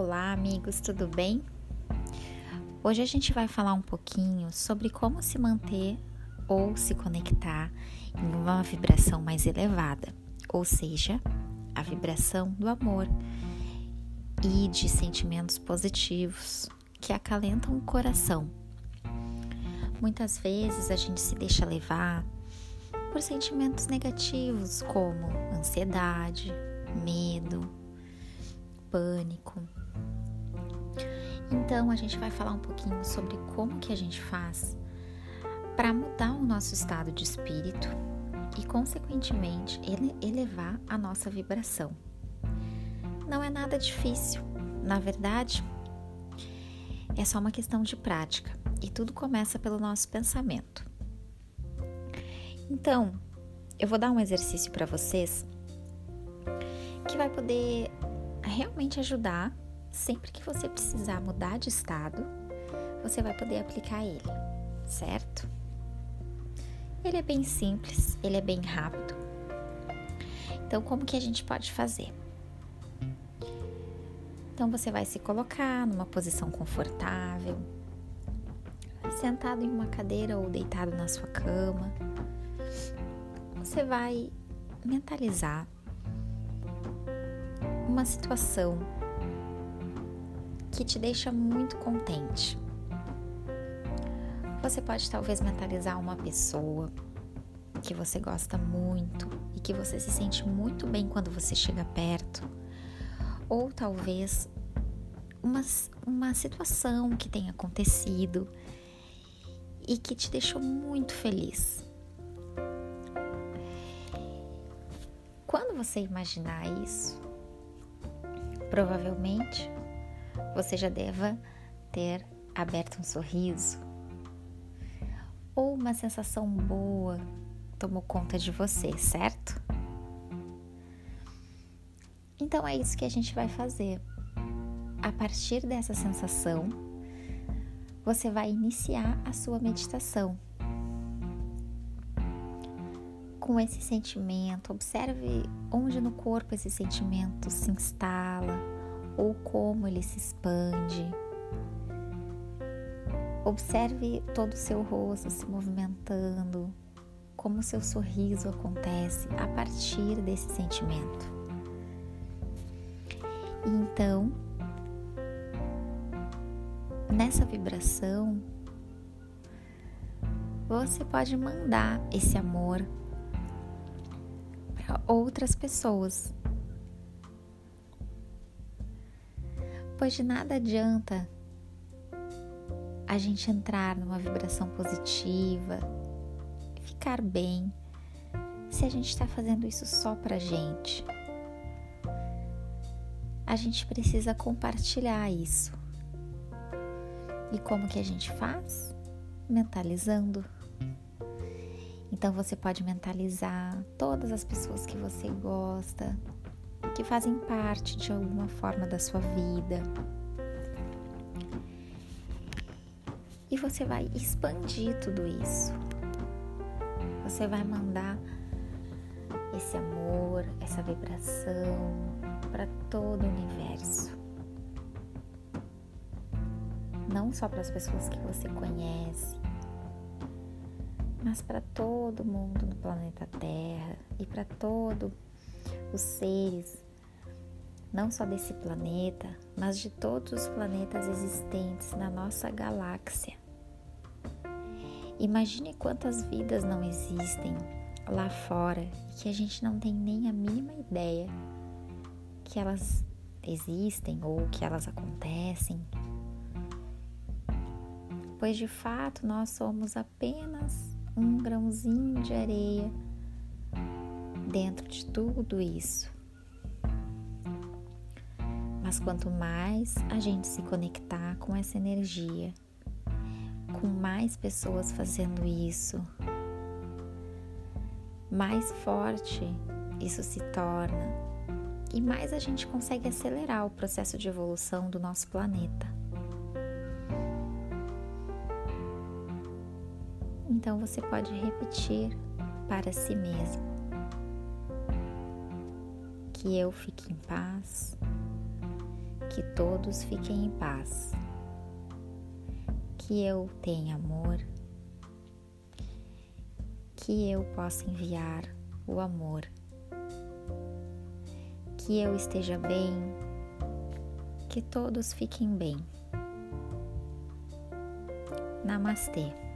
Olá, amigos, tudo bem? Hoje a gente vai falar um pouquinho sobre como se manter ou se conectar em uma vibração mais elevada, ou seja, a vibração do amor e de sentimentos positivos que acalentam o coração. Muitas vezes a gente se deixa levar por sentimentos negativos como ansiedade, medo, pânico. Então a gente vai falar um pouquinho sobre como que a gente faz para mudar o nosso estado de espírito e consequentemente ele elevar a nossa vibração. Não é nada difícil, na verdade, é só uma questão de prática e tudo começa pelo nosso pensamento. Então, eu vou dar um exercício para vocês que vai poder realmente ajudar, sempre que você precisar mudar de estado, você vai poder aplicar ele, certo? Ele é bem simples, ele é bem rápido. Então, como que a gente pode fazer? Então, você vai se colocar numa posição confortável, sentado em uma cadeira ou deitado na sua cama. Você vai mentalizar uma situação que te deixa muito contente. Você pode talvez mentalizar uma pessoa que você gosta muito e que você se sente muito bem quando você chega perto, ou talvez uma, uma situação que tenha acontecido e que te deixou muito feliz. Quando você imaginar isso, Provavelmente você já deva ter aberto um sorriso ou uma sensação boa tomou conta de você, certo? Então é isso que a gente vai fazer. A partir dessa sensação, você vai iniciar a sua meditação. Com esse sentimento, observe onde no corpo esse sentimento se instala ou como ele se expande. Observe todo o seu rosto se movimentando, como seu sorriso acontece a partir desse sentimento. E então, nessa vibração, você pode mandar esse amor outras pessoas. Pois de nada adianta a gente entrar numa vibração positiva, ficar bem, se a gente está fazendo isso só pra gente. A gente precisa compartilhar isso. E como que a gente faz? Mentalizando. Então você pode mentalizar todas as pessoas que você gosta, que fazem parte de alguma forma da sua vida. E você vai expandir tudo isso. Você vai mandar esse amor, essa vibração para todo o universo. Não só para as pessoas que você conhece, mas para todo mundo no planeta Terra e para todos os seres, não só desse planeta, mas de todos os planetas existentes na nossa galáxia. Imagine quantas vidas não existem lá fora que a gente não tem nem a mínima ideia que elas existem ou que elas acontecem. Pois de fato nós somos apenas um grãozinho de areia dentro de tudo isso. Mas quanto mais a gente se conectar com essa energia, com mais pessoas fazendo isso, mais forte isso se torna e mais a gente consegue acelerar o processo de evolução do nosso planeta. Então você pode repetir para si mesmo. Que eu fique em paz, que todos fiquem em paz, que eu tenha amor, que eu possa enviar o amor, que eu esteja bem, que todos fiquem bem. Namastê.